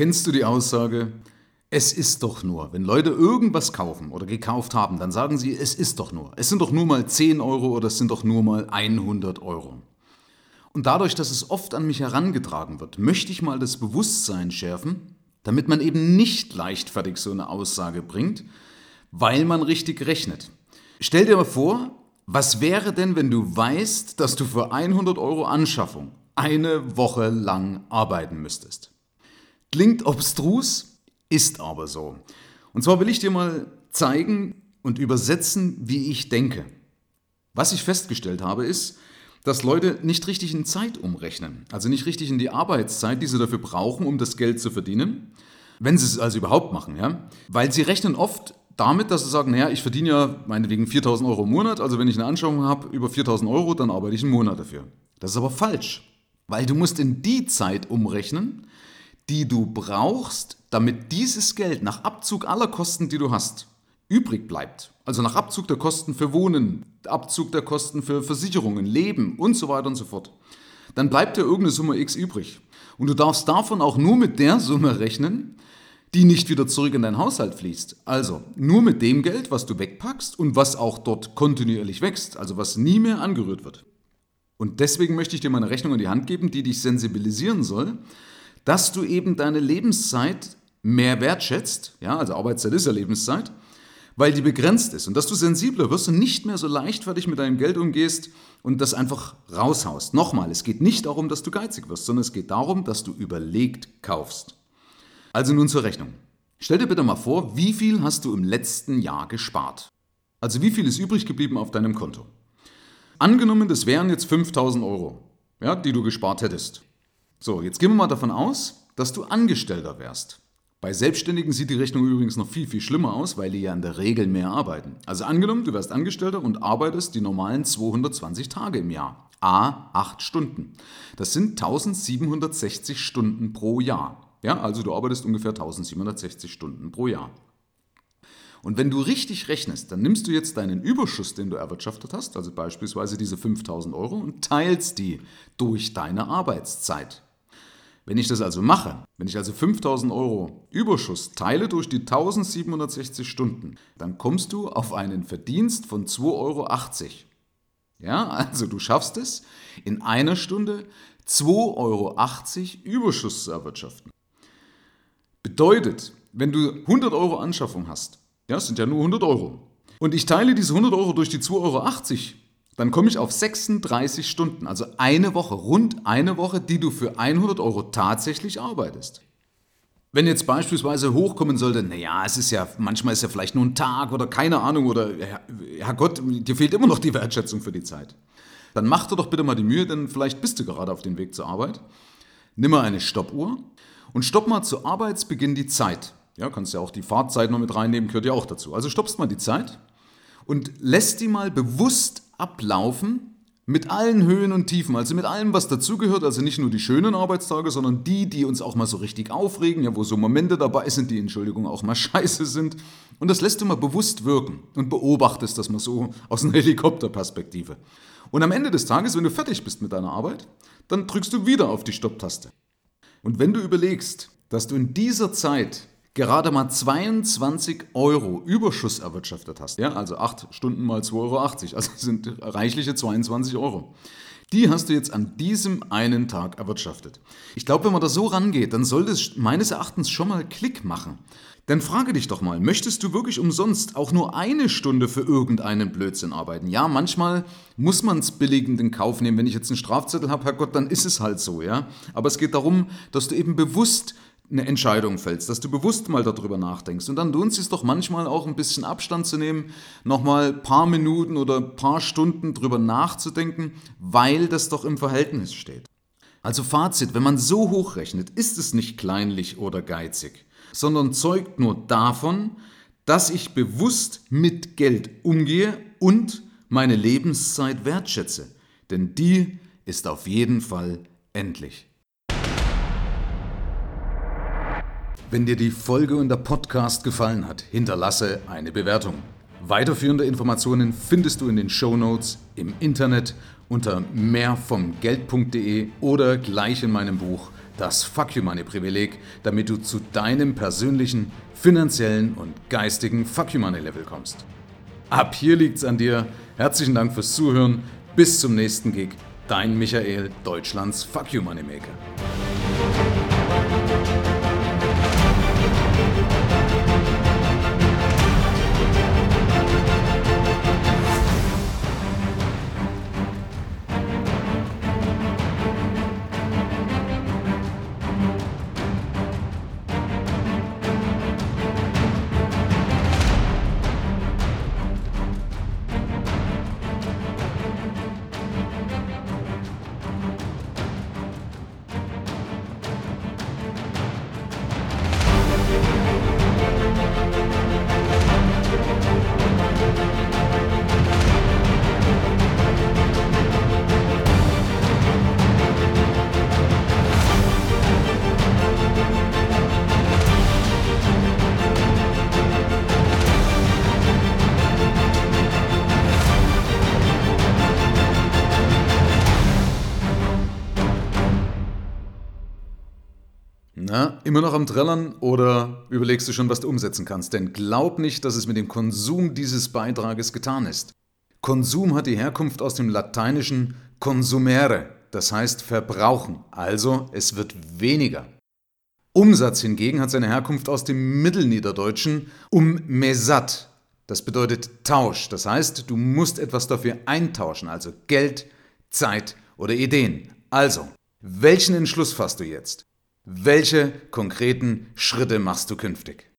Kennst du die Aussage, es ist doch nur, wenn Leute irgendwas kaufen oder gekauft haben, dann sagen sie, es ist doch nur. Es sind doch nur mal 10 Euro oder es sind doch nur mal 100 Euro. Und dadurch, dass es oft an mich herangetragen wird, möchte ich mal das Bewusstsein schärfen, damit man eben nicht leichtfertig so eine Aussage bringt, weil man richtig rechnet. Stell dir mal vor, was wäre denn, wenn du weißt, dass du für 100 Euro Anschaffung eine Woche lang arbeiten müsstest? Klingt obstrus, ist aber so. Und zwar will ich dir mal zeigen und übersetzen, wie ich denke. Was ich festgestellt habe, ist, dass Leute nicht richtig in Zeit umrechnen, also nicht richtig in die Arbeitszeit, die sie dafür brauchen, um das Geld zu verdienen, wenn sie es also überhaupt machen, ja, weil sie rechnen oft damit, dass sie sagen, naja, ich verdiene ja meinetwegen 4000 Euro im Monat, also wenn ich eine Anschauung habe über 4000 Euro, dann arbeite ich einen Monat dafür. Das ist aber falsch, weil du musst in die Zeit umrechnen, die du brauchst, damit dieses Geld nach Abzug aller Kosten, die du hast, übrig bleibt. Also nach Abzug der Kosten für Wohnen, Abzug der Kosten für Versicherungen, Leben und so weiter und so fort. Dann bleibt dir irgendeine Summe X übrig. Und du darfst davon auch nur mit der Summe rechnen, die nicht wieder zurück in deinen Haushalt fließt. Also nur mit dem Geld, was du wegpackst und was auch dort kontinuierlich wächst, also was nie mehr angerührt wird. Und deswegen möchte ich dir mal eine Rechnung in die Hand geben, die dich sensibilisieren soll, dass du eben deine Lebenszeit mehr wertschätzt, ja, also Arbeitszeit ist ja Lebenszeit, weil die begrenzt ist und dass du sensibler wirst und nicht mehr so leichtfertig mit deinem Geld umgehst und das einfach raushaust. Nochmal, es geht nicht darum, dass du geizig wirst, sondern es geht darum, dass du überlegt kaufst. Also nun zur Rechnung. Stell dir bitte mal vor, wie viel hast du im letzten Jahr gespart? Also wie viel ist übrig geblieben auf deinem Konto? Angenommen, das wären jetzt 5000 Euro, ja, die du gespart hättest. So, jetzt gehen wir mal davon aus, dass du Angestellter wärst. Bei Selbstständigen sieht die Rechnung übrigens noch viel, viel schlimmer aus, weil die ja in der Regel mehr arbeiten. Also angenommen, du wärst Angestellter und arbeitest die normalen 220 Tage im Jahr. A, 8 Stunden. Das sind 1760 Stunden pro Jahr. Ja, also du arbeitest ungefähr 1760 Stunden pro Jahr. Und wenn du richtig rechnest, dann nimmst du jetzt deinen Überschuss, den du erwirtschaftet hast, also beispielsweise diese 5000 Euro, und teilst die durch deine Arbeitszeit. Wenn ich das also mache, wenn ich also 5000 Euro Überschuss teile durch die 1760 Stunden, dann kommst du auf einen Verdienst von 2,80 Euro. Ja, also du schaffst es, in einer Stunde 2,80 Euro Überschuss zu erwirtschaften. Bedeutet, wenn du 100 Euro Anschaffung hast, ja, das sind ja nur 100 Euro, und ich teile diese 100 Euro durch die 2,80 Euro, dann komme ich auf 36 Stunden, also eine Woche, rund eine Woche, die du für 100 Euro tatsächlich arbeitest. Wenn jetzt beispielsweise hochkommen sollte, naja, es ist ja, manchmal ist ja vielleicht nur ein Tag oder keine Ahnung oder, Herrgott, dir fehlt immer noch die Wertschätzung für die Zeit. Dann mach dir doch bitte mal die Mühe, denn vielleicht bist du gerade auf dem Weg zur Arbeit. Nimm mal eine Stoppuhr und stopp mal zu Arbeitsbeginn die Zeit. Ja, kannst ja auch die Fahrtzeit noch mit reinnehmen, gehört ja auch dazu. Also stoppst mal die Zeit und lässt die mal bewusst ablaufen mit allen Höhen und Tiefen, also mit allem, was dazugehört, also nicht nur die schönen Arbeitstage, sondern die, die uns auch mal so richtig aufregen, ja, wo so Momente dabei sind, die, Entschuldigung, auch mal scheiße sind. Und das lässt du mal bewusst wirken und beobachtest das mal so aus einer Helikopterperspektive. Und am Ende des Tages, wenn du fertig bist mit deiner Arbeit, dann drückst du wieder auf die Stopptaste. Und wenn du überlegst, dass du in dieser Zeit gerade mal 22 Euro Überschuss erwirtschaftet hast, ja, also 8 Stunden mal 2,80 Euro, also sind reichliche 22 Euro. Die hast du jetzt an diesem einen Tag erwirtschaftet. Ich glaube, wenn man da so rangeht, dann sollte es meines Erachtens schon mal Klick machen. Dann frage dich doch mal, möchtest du wirklich umsonst auch nur eine Stunde für irgendeinen Blödsinn arbeiten? Ja, manchmal muss man es billigend in Kauf nehmen. Wenn ich jetzt einen Strafzettel habe, Herrgott, dann ist es halt so, ja. Aber es geht darum, dass du eben bewusst eine Entscheidung fällst, dass du bewusst mal darüber nachdenkst. Und dann lohnt es sich doch manchmal auch ein bisschen Abstand zu nehmen, nochmal ein paar Minuten oder ein paar Stunden drüber nachzudenken, weil das doch im Verhältnis steht. Also Fazit, wenn man so hochrechnet, ist es nicht kleinlich oder geizig, sondern zeugt nur davon, dass ich bewusst mit Geld umgehe und meine Lebenszeit wertschätze. Denn die ist auf jeden Fall endlich. Wenn dir die Folge und der Podcast gefallen hat, hinterlasse eine Bewertung. Weiterführende Informationen findest du in den Show Notes im Internet unter mehrvomgeld.de oder gleich in meinem Buch das Fuck You Money Privileg, damit du zu deinem persönlichen, finanziellen und geistigen Fuck You Money Level kommst. Ab hier liegt's an dir. Herzlichen Dank fürs Zuhören. Bis zum nächsten Gig. Dein Michael, Deutschlands Fuck You Thank you. Na, immer noch am Trällern oder überlegst du schon, was du umsetzen kannst? Denn glaub nicht, dass es mit dem Konsum dieses Beitrages getan ist. Konsum hat die Herkunft aus dem lateinischen consumere, das heißt verbrauchen, also es wird weniger. Umsatz hingegen hat seine Herkunft aus dem Mittelniederdeutschen um mesat, das bedeutet Tausch, das heißt, du musst etwas dafür eintauschen, also Geld, Zeit oder Ideen. Also, welchen Entschluss fasst du jetzt? Welche konkreten Schritte machst du künftig?